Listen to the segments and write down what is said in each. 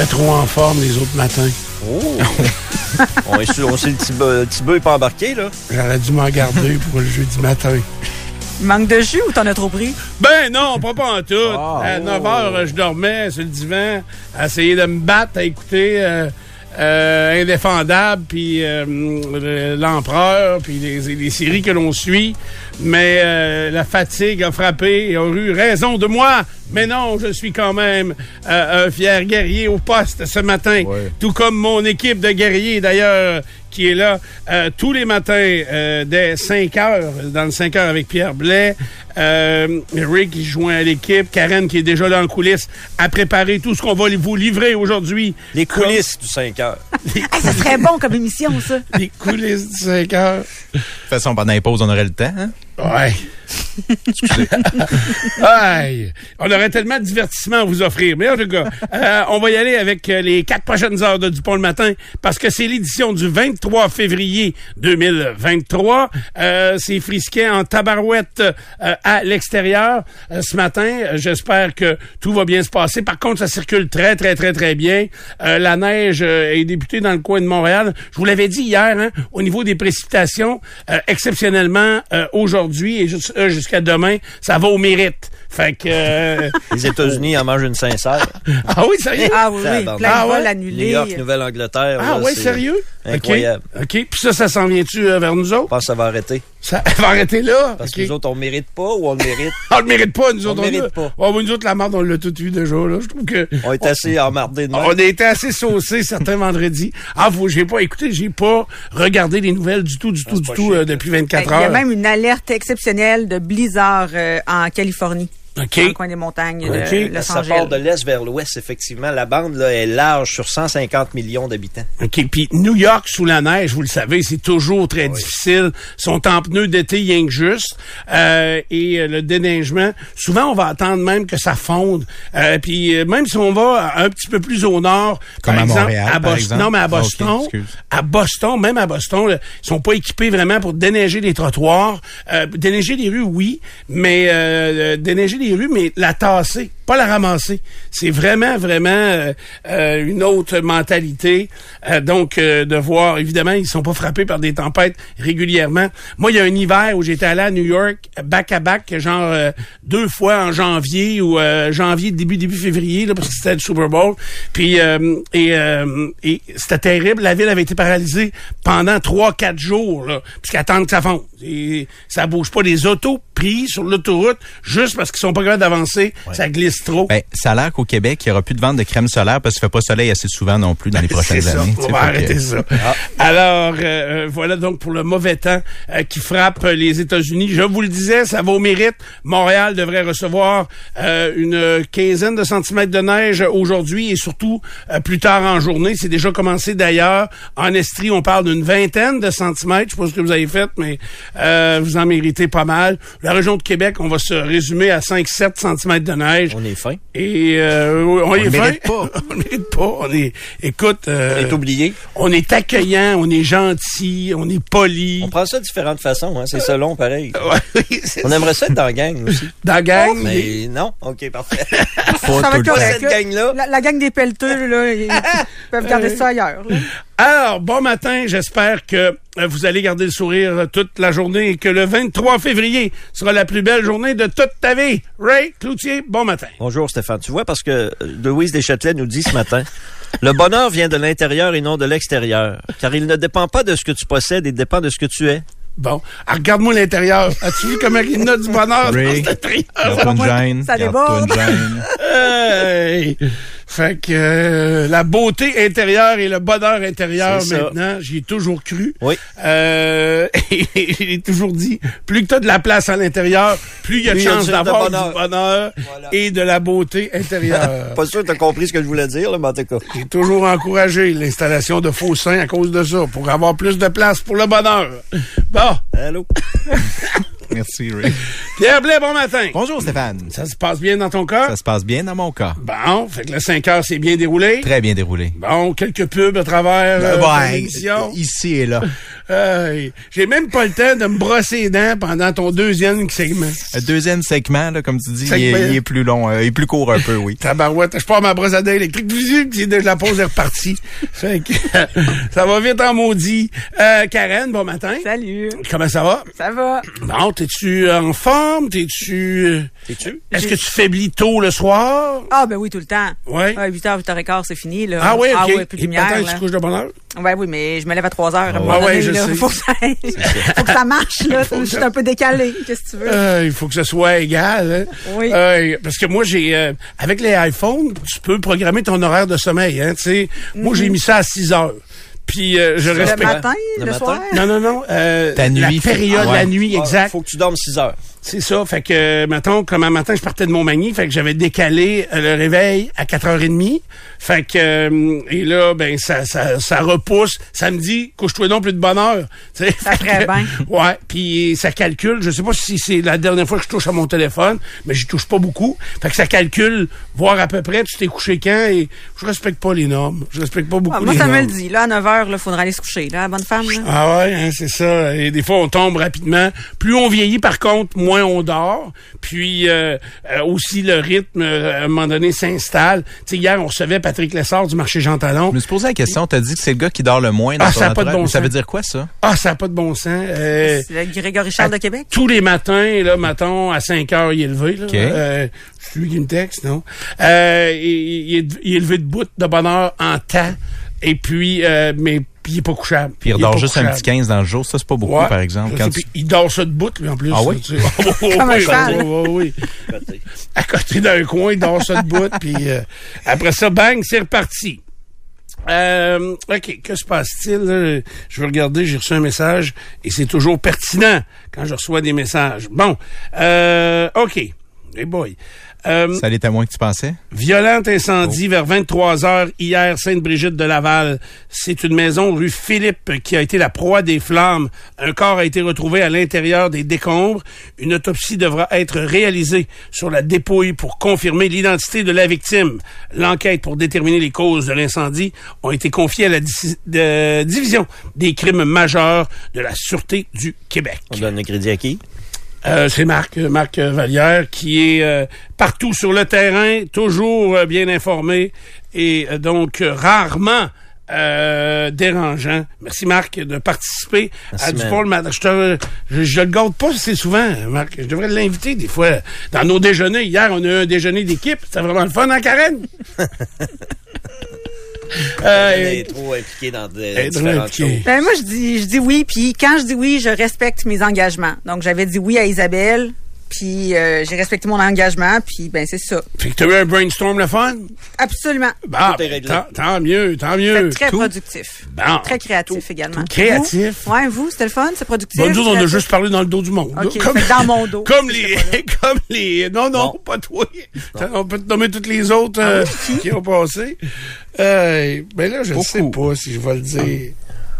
J'étais trop en forme les autres matins. Oh! on est sur, on sait le petit bœuf, pas embarqué, là. J'aurais dû m'en garder pour le jeudi matin. Il manque de jus ou t'en as trop pris? Ben non, pas pas en tout. Ah, à oh. 9 h, je dormais sur le divan, à essayer de me battre, à écouter euh, euh, Indéfendable, puis euh, le- L'Empereur, puis les, les séries que l'on suit. Mais euh, la fatigue a frappé et a eu raison de moi. Mais non, je suis quand même euh, un fier guerrier au poste ce matin. Tout comme mon équipe de guerriers, d'ailleurs, qui est là euh, tous les matins euh, dès 5 heures, dans le 5 heures avec Pierre Blais. Euh, Rick qui joint à l'équipe. Karen qui est déjà là en coulisses à préparer tout ce qu'on va vous livrer aujourd'hui. Les coulisses du 5 heures. Hey, ça serait bon comme émission, ça. Les coulisses du 5 heures. De toute façon, pendant les pauses, on aurait le temps. Hein? Ouais. On aurait tellement de divertissement à vous offrir. Mais en tout cas, on va y aller avec euh, les quatre prochaines heures de Dupont le matin parce que c'est l'édition du 23 février 2023. Euh, c'est frisquet en tabarouette euh, à l'extérieur ce matin. J'espère que tout va bien se passer. Par contre, ça circule très, très, très, très bien. La neige est débutée dans le coin de Montréal. Je vous l'avais dit hier, hein, au niveau des précipitations, exceptionnellement aujourd'hui et jus- euh, jusqu'à demain, ça va au mérite. Fait que... euh, Les États-Unis en mangent une sincère. ah oui, sérieux? Ah oui, oui, plein de Ah ouais? vols New annulés. York, Nouvelle-Angleterre. Ah là, c'est sérieux? Incroyable. OK. Puis ça, ça s'en vient-tu euh, vers nous Je autres? pense que ça va arrêter. Ça va arrêter là? Parce que nous autres, on le mérite pas ou on le mérite? On le mérite pas, nous On autres. le mérite pas. Ouais, mais nous autres, la merde, on l'a tout vu déjà, là. Je trouve que... On est assez emmerdés de. On a été assez saucés certains vendredis. Ah, vous, j'ai pas écouté, j'ai pas regardé les nouvelles du tout, du tout, c'est du tout euh, depuis Ben, 24 Il y a heures. même une alerte exceptionnelle de blizzard euh, en Californie. OK. Dans le coin des montagnes de OK. Los Ça part de l'est vers l'ouest, effectivement. La bande là, est large sur 150 millions d'habitants. OK. Puis New York sous la neige, vous le savez, c'est toujours très difficile. Ils sont en pneus d'été rien que juste. Euh, et euh, le déneigement, souvent, on va attendre même que ça fonde. Euh, puis euh, même si on va un petit peu plus au nord, Comme par à exemple, Montréal, à par Boston, exemple. non, mais à Ah, Boston, excuse. à Boston, même à Boston, là, ils sont pas équipés vraiment pour déneiger les trottoirs. Euh, déneiger les rues, oui, mais euh, déneiger les rues, mais la tasser, pas la ramasser. C'est vraiment, vraiment euh, euh, une autre mentalité. Euh, donc, euh, de voir, évidemment, ils sont pas frappés par des tempêtes régulièrement. Moi, il y a un hiver où j'étais allé à New York, back à back, genre euh, deux fois en janvier ou euh, janvier début début février, là, parce que c'était le Super Bowl. Puis euh, et, euh, et c'était terrible. La ville avait été paralysée pendant trois quatre jours, là, puisqu'attendent que ça fonde. Et ça bouge pas. Les autos pris sur l'autoroute juste parce qu'ils sont pas capables d'avancer, ça glisse Ben, ça a l'air qu'au Québec, il n'y aura plus de vente de crème solaire parce qu'il ne fait pas soleil assez souvent non plus dans les prochaines ça, années. on va arrêter que- ça. Alors, euh, euh, voilà donc pour le mauvais temps euh, qui frappe les États-Unis. Je vous le disais, ça va au mérite. Montréal devrait recevoir euh, une quinzaine de centimètres de neige aujourd'hui et surtout euh, plus tard en journée. C'est déjà commencé d'ailleurs. En Estrie, on parle d'une vingtaine de centimètres. Je sais pas ce que vous avez fait, mais euh, vous en méritez pas mal. La région de Québec, on va se résumer à 5-7 centimètres de neige. On est fin. Et euh, on, est le fin? pas. on mérite pas. On est, écoute, euh, On est oublié. on est accueillant, on est gentil, on est poli. On prend ça de différentes façons. Hein. C'est selon, pareil. On aimerait ça être dans la gang aussi. Dans la gang, Oh, Mais non. OK, parfait. Pas Ça va tout être le Cette là. gang-là. La, la gang des pelleteux, là, ils peuvent garder ça ailleurs. là. Alors, bon matin, j'espère que vous allez garder le sourire euh, toute la journée et que le 23 février sera la plus belle journée de toute ta vie. Ray Cloutier, bon matin. Bonjour Stéphane. Tu vois, parce que euh, Louise Deschâtelet nous dit ce matin, le bonheur vient de l'intérieur et non de l'extérieur, car il ne dépend pas de ce que tu possèdes, il dépend de ce que tu es. Bon, ah, regarde-moi l'intérieur. As-tu vu comment il y en a du bonheur dans Ray, intérieur? Gêne. Ça déborde. Hey! Fait que euh, la beauté intérieure et le bonheur intérieur maintenant, j'y ai toujours cru. Oui. Euh, et j'ai toujours dit, plus que tu as de la place à l'intérieur, plus il y a de Plus chance d'avoir bonheur. du bonheur Voilà. et de la beauté intérieure. Pas sûr que t'as compris ce que je voulais dire, là, mais en tout cas. J'ai toujours encouragé l'installation de faux seins à cause de ça, pour avoir plus de place pour le bonheur. Bon, Allô? Merci, Ray. Pierre Blais, bon matin. Bonjour, Stéphane. Ça se passe bien dans ton cas? Ça se passe bien dans mon cas. Bon, fait que le 5 heures s'est bien déroulé? Très bien déroulé. Bon, quelques pubs à travers euh, Ouais, ton émission. ici et là. Hey, J'ai même pas le temps de me brosser les dents pendant ton deuxième segment. Le deuxième segment, là, comme tu dis, il est, il est plus long, euh, il est plus court un peu, oui. Tabarouette, je pars ma brosse à dents électrique, puis de la pause est repartie. fait que ça va vite en maudit. Euh, Karen, bon matin. Salut. Comment ça va? Ça va? Bon, t'es-tu en forme? T'es-tu... euh, T'es-tu? Est-ce que tu faiblis tôt le soir? Ah, ben oui, tout le temps. Ouais. Ah, 8h, 8h15, c'est fini, là. Ah oui, ok. Ah ouais, plus de Et lumière, peut-être là. tu couches de bonne heure? Ouais, oui, mais je me lève à 3 heures. Ah ouais, donné, je là. sais. Faut que ça, faut que ça marche, là. Je suis un peu décalé. Qu'est-ce que tu veux? Euh, il faut que ce soit égal. Hein? Oui. Euh, parce que moi, j'ai euh, avec les iPhones, tu peux programmer ton horaire de sommeil. Hein, tu sais. Moi, j'ai mis ça à 6 heures. Puis euh, je Mhm. le respecte. matin, Le le, matin? soir? Non, non, non. Euh, Ta la nuit, période, la ouais. nuit, Ah, exact. Faut que tu dormes 6 heures. C'est ça. Fait que, mettons, comme un matin, je partais de Montmagny, fait que j'avais décalé euh, le réveil à 4h30. Fait que, euh, et là, ben, ça, ça, ça repousse. Ça me dit, couche-toi donc plus de bonne heure. Tu sais, Ça ferait bien. Ouais, puis ça calcule. Je sais pas si c'est la dernière fois que je touche à mon téléphone, mais j'y touche pas beaucoup. Fait que ça calcule, voir à peu près, tu t'es couché quand, et je respecte pas les normes. Je respecte pas beaucoup Ah, moi, les ça me le dit. Là, à 9 h, il faudra aller se coucher. Là, la bonne femme, là. Ah ouais, hein, c'est ça. Et des fois, on tombe rapidement. Plus on vieillit, par contre, moins on dort. Puis euh, euh, aussi, le rythme, euh, à un moment donné, s'installe. Tu sais, hier, on recevait Patrick Lessard du marché Jean Talon. Je me suis posé la question, t'as dit que c'est le gars qui dort le moins dans Ah, ton ça a pas de bon Ça sens. veut dire quoi, ça? Ah, ça n'a pas de bon sens. Euh, C'est le Grégory Charles à- de Québec? Tous les matins, là, mettons, à 5 heures, il est levé. Là. OK. Euh, c'est lui qui me texte, non? Euh, il, il est, il est levé de bout de bonne heure en temps. Et puis, euh, mais puis il est pas couchable. Puis il redort pas juste un petit 15 dans le jour. Ça, c'est pas beaucoup, Ouais. par exemple. Quand sais, tu- puis Il dort ça de bout, lui, en plus. Ah oui? tu sais. Oh, oh, Comme un oui, cheval. oh, oh, oui. À côté d'un coin, il dort ça de bout, puis euh, après ça, bang, c'est reparti. Euh, OK, que se passe-t-il? Je vais regarder, j'ai reçu un message et c'est toujours pertinent quand je reçois des messages. Bon, euh, OK. Hey boy. Euh, Ça allait à moins que tu pensais? Violent incendie vers 23 heures hier, Sainte-Brigitte de Laval. C'est une maison rue Philippe qui a été la proie des flammes. Un corps a été retrouvé à l'intérieur des décombres. Une autopsie devra être réalisée sur la dépouille pour confirmer l'identité de la victime. L'enquête pour déterminer les causes de l'incendie ont été confiées à la de- division des crimes majeurs de la Sûreté du Québec. On donne le crédit à qui? Euh, c'est Marc, Marc Vallière, qui est euh, partout sur le terrain, toujours euh, bien informé et euh, donc rarement euh, dérangeant. Merci Marc de participer Merci, à du matin. Je, te, je, je le garde pas assez souvent, Marc. Je devrais l'inviter des fois dans nos déjeuners. Hier, on a eu un déjeuner d'équipe. C'était vraiment le fun, hein, Karen? Euh, Elle est trop impliqué dans de, est trop différentes impliquée. choses. Ben, moi, je dis, je dis oui, puis quand je dis oui, je respecte mes engagements. Donc, j'avais dit oui à Isabelle, puis euh, j'ai respecté mon engagement, puis ben c'est ça. fait que t'as eu un brainstorm le fun? Absolument. Bah, Tout est réglé. tant, tant mieux, tant C'était mieux. très tout. productif. Bon. Très créatif également. créatif. Vous? Ouais, vous, c'était le fun, c'est productif. Bon, nous, on a créatif? juste parlé dans le dos du monde. là. OK, fait que dans mon dos. Comme les, comme les, non, non, pas toi. On peut te nommer toutes les autres euh, qui? ont passé. Euh, ben là, je ne sais pas si je vais le dire.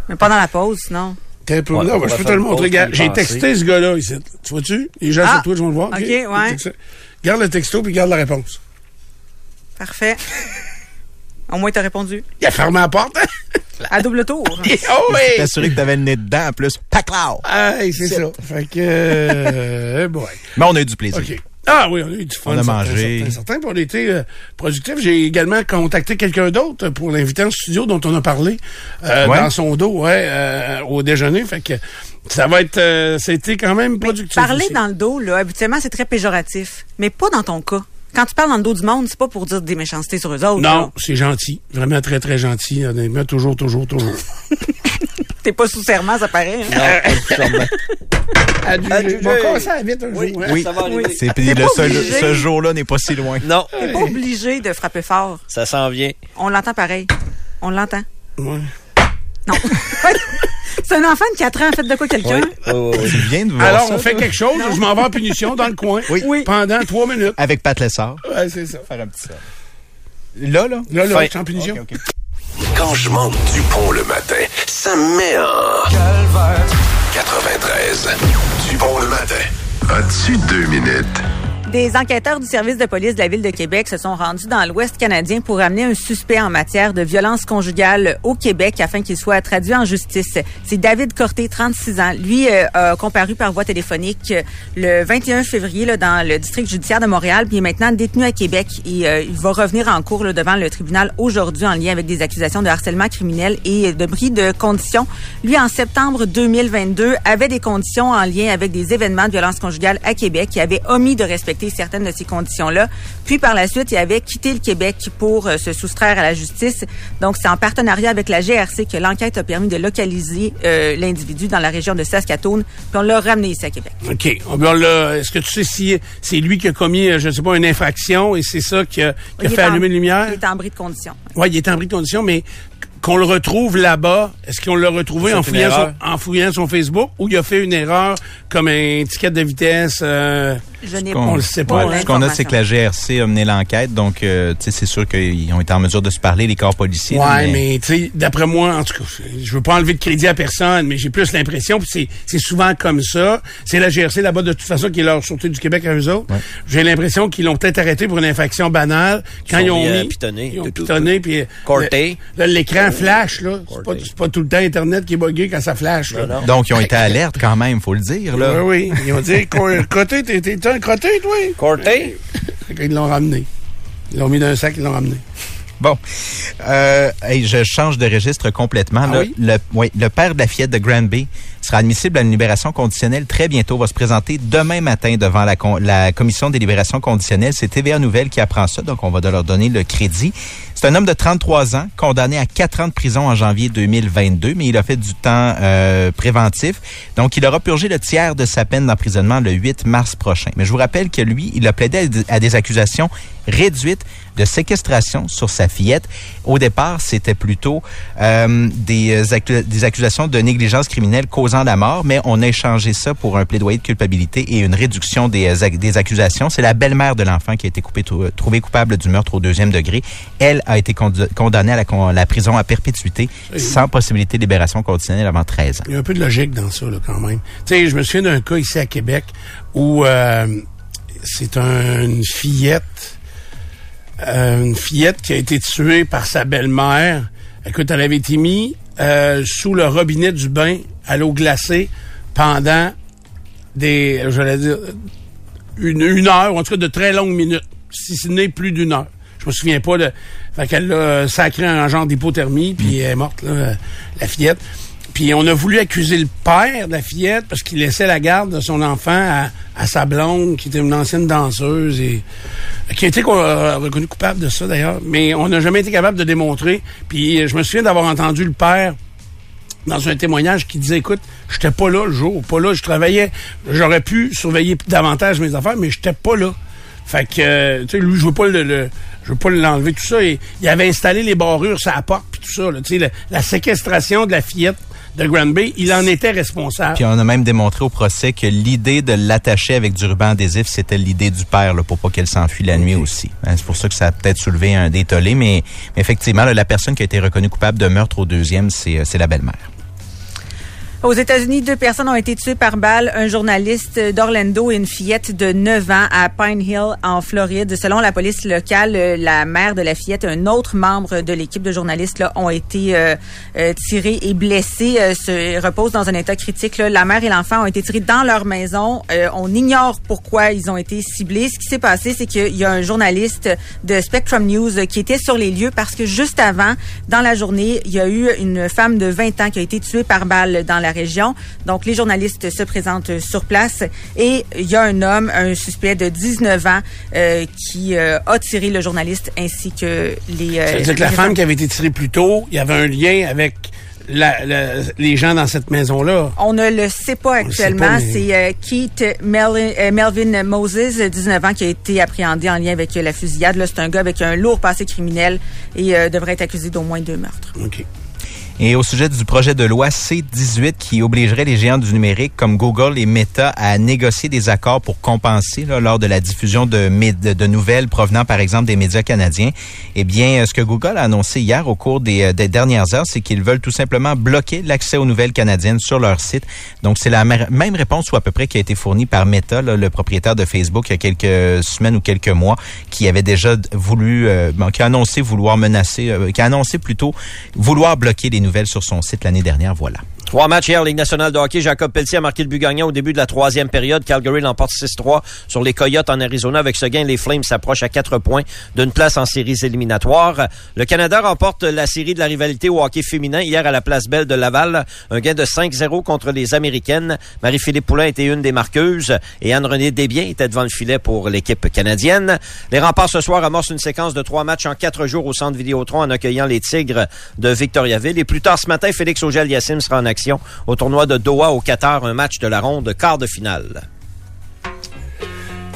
Mais pas dans la pause, sinon. T'es un peu- Ouais, non, ben, je peux te le montrer. Regarde, J'ai texté ce gars-là ici. Tu vois-tu? Les gens Ah, sur toi, je vais le voir. OK, ouais. Garde le texto puis garde la réponse. Parfait. Au moins, t'as répondu. Il a fermé la porte. hein? À double tour. oh T'es oui! assuré que t'avais le nez dedans, en plus. Paclao! Ah, c'est ça. Fait que, euh, boy. Mais on a eu du plaisir. OK. Ah oui, on a eu du fun. On a certain, mangé. Certain, certain, puis on a été euh, productif. J'ai également contacté quelqu'un d'autre pour l'inviter en studio dont on a parlé euh, Ouais. dans son dos, ouais, euh, au déjeuner. Fait que ça va être, euh, ça a été quand même productif. Parler aussi. dans le dos, là, habituellement, c'est très péjoratif. Mais pas dans ton cas. Quand tu parles dans le dos du monde, c'est pas pour dire des méchancetés sur eux autres. Non, c'est gentil. Vraiment très, très gentil. Honnêtement, toujours, toujours, toujours. T'es pas sous serment, ça paraît. hein? Non, pas. Bon, qu'on s'en vite un Oui. jour. hein? Oui, Ça va c'est le seul- obligé. ce jour-là n'est pas si loin. Non, T'es pas obligé de frapper fort. ça s'en vient. On l'entend pareil. On l'entend. Ouais. Non. C'est un enfant de 4 ans, fait de quoi quelqu'un? Oui, oui, oui. Tu viens de voir Alors, ça, on fait toi? quelque chose. Je m'en vais en punition dans le coin. Oui. Oui. Pendant trois minutes. Avec Pat Lessard. Ouais, c'est ça. Faire un petit ça. Là, là? Là, là, je suis en punition. Quand je manque du pont le matin, ça me met en... 93. Du pont le matin. As-tu deux minutes? Des enquêteurs du service de police de la ville de Québec se sont rendus dans l'Ouest canadien pour amener un suspect en matière de violence conjugale au Québec afin qu'il soit traduit en justice. C'est David Corté, 36 ans. Lui euh, a comparu par voie téléphonique euh, le 21 février dans le district judiciaire de Montréal, puis est maintenant détenu à Québec et euh, il va revenir en cours devant le tribunal aujourd'hui en lien avec des accusations de harcèlement criminel et de bris de conditions. Lui, en septembre 2022, avait des conditions en lien avec des événements de violence conjugale à Québec. Il avait omis de respecter certaines de ces conditions-là. Puis par la suite, il avait quitté le Québec pour euh, se soustraire à la justice. Donc c'est en partenariat avec la GRC que l'enquête a permis de localiser euh, l'individu dans la région de Saskatoon. Puis on l'a ramené ici à Québec. OK. On va là, Est-ce que tu sais si c'est lui qui a commis, euh, je sais pas, une infraction et c'est ça qui a, qui fait en- allumer une lumière? Il est en bris de condition. Oui, il est en bris de condition, mais qu'on le retrouve là-bas, est-ce qu'on l'a retrouvé en fouillant, son, en fouillant son Facebook ou il a fait une erreur comme un ticket de vitesse? euh, Je n'ai qu'on le sait pas, Ouais, hein. Ce qu'on a, c'est que la GRC a mené l'enquête, donc euh, tu sais, c'est sûr qu'ils ont été en mesure de se parler, les corps policiers. Ouais, mais, tu sais, d'après moi, en tout cas, je veux pas enlever de crédit à personne, mais j'ai plus l'impression, puis c'est, souvent comme ça. C'est la GRC là-bas de toute façon qui est leur sûreté du Québec à eux autres. J'ai l'impression qu'ils l'ont peut-être arrêté pour une infraction banale quand Ils ils, ont mis à mis, pitonner. ils ont pitonné, puis Corté. le- là, l'écran flash là. C'est pas, Corté. pas tout le temps Internet qui est buggé quand ça flash. Là. Non, non. Donc, ils ont été alertes quand même, faut le dire. Là. Oui, oui. Ils ont dit, crotté, t'es, un crotté, toi? Corté? Qu'ils l'ont ramené. Ils l'ont mis dans un sac, ils l'ont ramené. Bon, euh, hey, je change de registre complètement. Ah là. oui? le, oui, le père de la fillette de Granby sera admissible à une libération conditionnelle très bientôt. Va se présenter demain matin devant la, con- la commission des libérations conditionnelles. C'est TVA Nouvelle qui apprend ça, donc on va de leur donner le crédit. C'est un homme de 33 ans, condamné à 4 ans de prison en janvier 2022, mais il a fait du temps euh, préventif. Donc, il aura purgé le tiers de sa peine d'emprisonnement le 8 mars prochain. Mais je vous rappelle que lui, il a plaidé à des accusations réduites de séquestration sur sa fillette. Au départ, c'était plutôt euh, des, accu- des accusations de négligence criminelle causant la mort, mais on a échangé ça pour un plaidoyer de culpabilité et une réduction des, euh, des accusations. C'est la belle-mère de l'enfant qui a été coupée- trouvée coupable du meurtre au deuxième degré. Elle a été condamnée à la, con- la prison à perpétuité sans possibilité de libération conditionnelle avant 13 ans. Il y a un peu de logique dans ça, là, quand même. Tu sais, je me souviens d'un cas ici à Québec où euh, c'est un- une fillette, euh, une fillette qui a été tuée par sa belle-mère. Écoute, elle avait été mise euh, sous le robinet du bain à l'eau glacée pendant des, j'allais dire, une, heure, ou en tout cas de très longues minutes, si ce n'est plus d'une heure. Je me souviens pas de... Fait qu'elle l'a sacré en genre d'hypothermie, puis elle est morte, là, la fillette. Puis on a voulu accuser le père de la fillette parce qu'il laissait la garde de son enfant à, sa blonde, qui était une ancienne danseuse et qui a été euh, reconnue coupable de ça d'ailleurs. Mais on n'a jamais été capable de démontrer. Puis euh, je me souviens d'avoir entendu le père dans un témoignage qui disait écoute, j'étais pas là le jour, pas là, je travaillais, j'aurais pu surveiller davantage mes affaires, mais j'étais pas là. Fait que euh, tu sais lui je veux pas le, je veux pas l'enlever tout ça et il avait installé les barrures sur la porte puis tout ça là, la, la séquestration de la fillette de Granby, il en était responsable. Puis on a même démontré au procès que l'idée de l'attacher avec du ruban adhésif, c'était l'idée du père là, pour pas qu'elle s'enfuit la nuit aussi. Hein, C'est pour ça que ça a peut-être soulevé un détollé, mais, mais effectivement, là, la personne qui a été reconnue coupable de meurtre au deuxième, c'est euh, c'est la belle-mère. Aux États-Unis, deux personnes ont été tuées par balle, un journaliste d'Orlando et une fillette de 9 ans à Pine Hill, en Floride. Selon la police locale, la mère de la fillette et un autre membre de l'équipe de journalistes là, ont été euh, euh, tirés et blessés, euh, se reposent dans un état critique. là. La mère et l'enfant ont été tirés dans leur maison. Euh, on ignore pourquoi ils ont été ciblés. Ce qui s'est passé, c'est qu'il y a un journaliste de Spectrum News qui était sur les lieux parce que juste avant, dans la journée, il y a eu une femme de 20 ans qui a été tuée par balle dans la région. Donc, les journalistes se présentent sur place et il y a un homme, un suspect de 19 ans, euh, qui euh, a tiré le journaliste ainsi que les... euh, Ça veut dire que la femme qui avait été tirée plus tôt, il y avait un lien avec la- la- les gens dans cette maison-là? On ne le sait pas actuellement. mais- C'est euh, Keith Mel- euh, Melvin Moses, 19 ans, qui a été appréhendé en lien avec euh, la fusillade. Là, c'est un gars avec un lourd passé criminel et devrait être accusé d'au moins deux meurtres. OK. Et au sujet du projet de loi C-18 qui obligerait les géants du numérique comme Google et Meta à négocier des accords pour compenser là, lors de la diffusion de, de, de nouvelles provenant par exemple des médias canadiens, eh bien, ce que Google a annoncé hier au cours des, euh, des dernières heures, c'est qu'ils veulent tout simplement bloquer l'accès aux nouvelles canadiennes sur leur site. Donc, c'est la même réponse ou à peu près qui a été fournie par Meta, là, le propriétaire de Facebook, il y a quelques semaines ou quelques mois, qui avait déjà voulu, euh, qui a annoncé vouloir menacer, euh, qui a annoncé plutôt vouloir bloquer les nouvelles sur son site l'année dernière. Voilà. Trois matchs hier, Ligue nationale de hockey. Jacob Pelletier a marqué le but gagnant au début de la troisième période. Calgary l'emporte 6-3 sur les Coyotes en Arizona. Avec ce gain, les Flames s'approchent à quatre points d'une place en séries éliminatoires. Le Canada remporte la série de la rivalité au hockey féminin hier à la place Belle de Laval. Un gain de 5-0 contre les Américaines. Marie-Philippe Poulain était une des marqueuses et Anne-Renée Desbiens était devant le filet pour l'équipe canadienne. Les remparts ce soir amorcent une séquence de trois matchs en quatre jours au centre Vidéotron en accueillant les Tigres de Victoriaville. Et plus tard ce matin, Félix Auger-Aliassime sera en action au tournoi de Doha au Qatar, un match de la ronde quart de finale.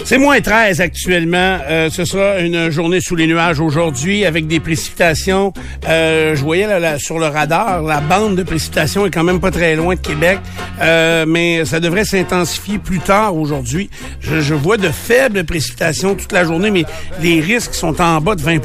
C'est moins 13 actuellement. Euh, ce sera une journée sous les nuages aujourd'hui avec des précipitations. Euh, je voyais sur le radar, la bande de précipitations est quand même pas très loin de Québec, euh, mais ça devrait s'intensifier plus tard aujourd'hui. Je, je vois de faibles précipitations toute la journée, mais les risques sont en bas de 20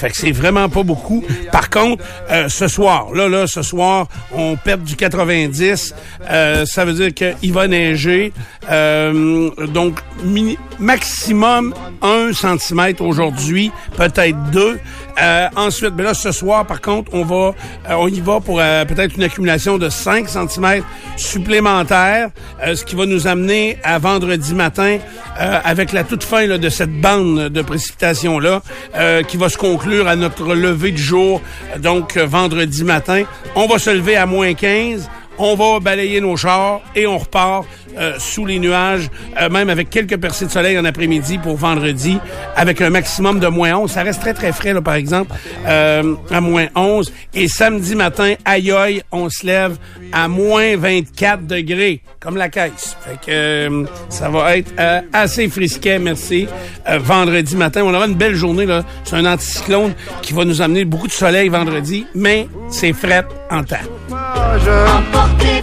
Fait que c'est vraiment pas beaucoup. Par contre, euh, ce soir, là, là, ce soir, on perd du 90. Euh, ça veut dire qu'il va neiger. Euh, donc, mini- maximum 1 cm aujourd'hui, peut-être 2. Euh, ensuite, ben là, ce soir, par contre, on va, euh, on y va pour euh, peut-être une accumulation de 5 cm supplémentaires, euh, ce qui va nous amener à vendredi matin euh, avec la toute fin là, de cette bande de précipitation-là euh, qui va se conclure à notre lever du jour, donc vendredi matin. On va se lever à moins 15 on va balayer nos chars et on repart euh, sous les nuages, euh, même avec quelques percées de soleil en après-midi pour vendredi, avec un maximum de moins 11. Ça reste très, très frais, là, par exemple, euh, à moins 11. Et samedi matin, aïe aïe, on se lève à moins 24 degrés, comme la caisse. Fait que euh, ça va être euh, assez frisquet, merci. Euh, vendredi matin, on aura une belle journée, là. C'est un anticyclone qui va nous amener beaucoup de soleil vendredi, mais c'est fret en temps. Emporté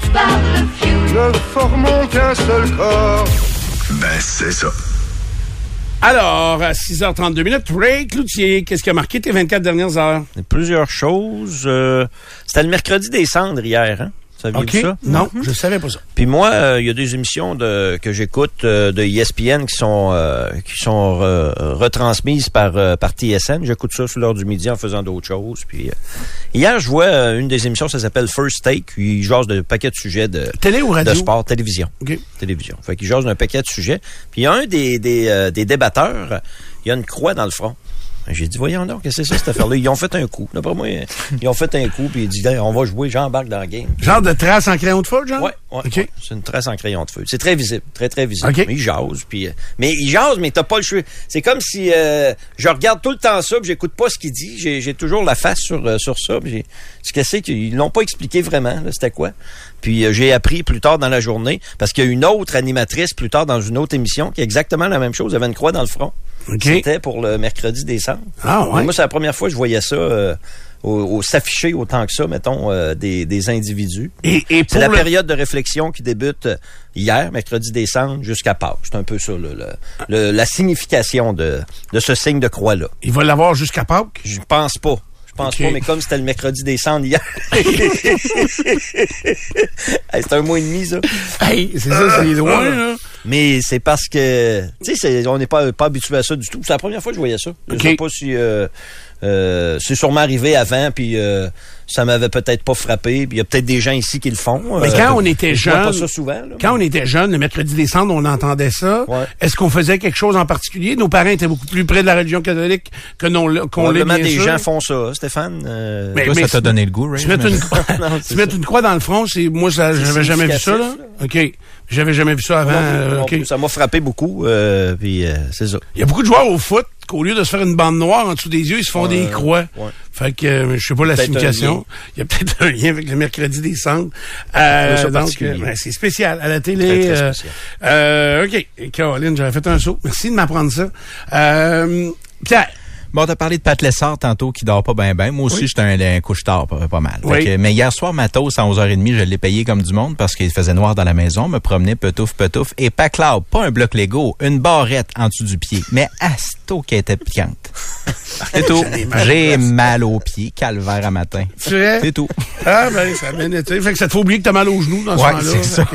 qu'un seul corps. Ben, c'est ça. Alors, à 6h32 minutes, Ray Cloutier, qu'est-ce qui a marqué tes 24 dernières heures? Plusieurs choses. euh, C'était le mercredi des cendres hier, hein? Saviez-vous OK? ça? Non, je savais pas ça. Puis moi, euh, il y a des émissions de, que j'écoute euh, de ESPN qui sont euh, qui sont retransmises par par TSN. J'écoute ça sur l'heure du midi en faisant d'autres choses. Puis hier, je vois une des émissions, ça s'appelle First Take. Ils jasent de paquets de sujets de Télé ou radio? de sport, télévision, OK. télévision. Fait qu'ils jasent d'un paquet de sujets. Puis il y a un des des, des débatteurs, il y a une croix dans le front. J'ai dit, voyons donc, qu'est-ce que c'est ça, cette affaire-là? Ils ont fait un coup. D'après moi, ils ont fait un coup, puis ils disent, on va jouer, j'embarque dans le game. Genre de trace en crayon de feu, genre? Ouais, ouais. C'est une trace en crayon de feu. C'est très visible, très très visible. Mais il jase, puis euh, mais il jase, mais t'as pas le choix. C'est comme si euh, je regarde tout le temps ça, puis j'écoute pas ce qu'il dit. J'ai, toujours la face sur euh, sur ça. puis ce que c'est qu'ils l'ont pas expliqué vraiment. C'était quoi Puis j'ai appris plus tard dans la journée parce qu'il y a une autre animatrice plus tard dans une autre émission qui est exactement la même chose. Elle avait une croix dans le front. C'était pour le mercredi décembre. Ah, ouais. Moi, c'est la première fois que je voyais ça. euh, au, au s'afficher autant que ça, mettons, euh, des, des individus. Et, et C'est la le... période de réflexion qui débute euh, hier, mercredi décembre, jusqu'à Pâques. C'est un peu ça, le- la signification de, de ce signe de croix-là. Il va l'avoir jusqu'à Pâques? Je pense pas. Je pense pas, mais comme c'était le mercredi décembre hier. Hey, c'est un mois et demi, ça. Hey, c'est ça, c'est loin, là. Mais c'est parce que, tu sais, on n'est pas, pas habitué à ça du tout. C'est la première fois que je voyais ça. Je Ok. sais pas si euh, euh, c'est sûrement arrivé avant, puis euh, ça m'avait peut-être pas frappé. Puis il y a peut-être des gens ici qui le font. Mais Euh, quand on était je vois pas jeune, ça souvent. là. quand on était jeune, le mercredi décembre, on entendait ça. Ouais. Est-ce qu'on faisait quelque chose en particulier? Nos parents étaient beaucoup plus près de la religion catholique que non, qu'on l'est, des sûr. gens font ça, Stéphane. Euh, Mais- Toi, mais ça t'a donné le goût, Ray? Se mettre une croix, Non, une croix dans le front, c'est moi j'avais jamais vu ça là. OK. J'avais jamais vu ça avant. non, non. Ça m'a frappé beaucoup. euh, puis euh, c'est ça. Il y a beaucoup de joueurs au foot qu'au lieu de se faire une bande noire en dessous des yeux, ils se font des croix. ouais. Fait que, euh, je sais pas la signification. Il y a peut-être un lien avec le mercredi des cendres. Euh, donc, euh, ouais, c'est spécial. À la télé, Très, très euh, spécial. euh, OK. Caroline, j'avais fait un saut. Merci de m'apprendre ça. Euh, Pierre, Bon, t'as parlé de Pat Lessard tantôt qui dort pas bien bien. Moi aussi, Oui. j'étais un, un couche-tard pas, pas mal. Fait Oui. que- mais hier soir, matos, à 11h30, je l'ai payé comme du monde parce qu'il faisait noir dans la maison, me promenais petouf, petouf. Et pas cloud, pas un bloc Lego, une barrette en dessous du pied. Mais asto qui était piquante. C'est tout. J'ai mal aux pieds, calvaire à matin. tu es? C'est tout. Ah, ben, ça été. Fait que ça te fait oublier que t'as mal aux genoux dans ce Ouais, moment-là. c'est ça.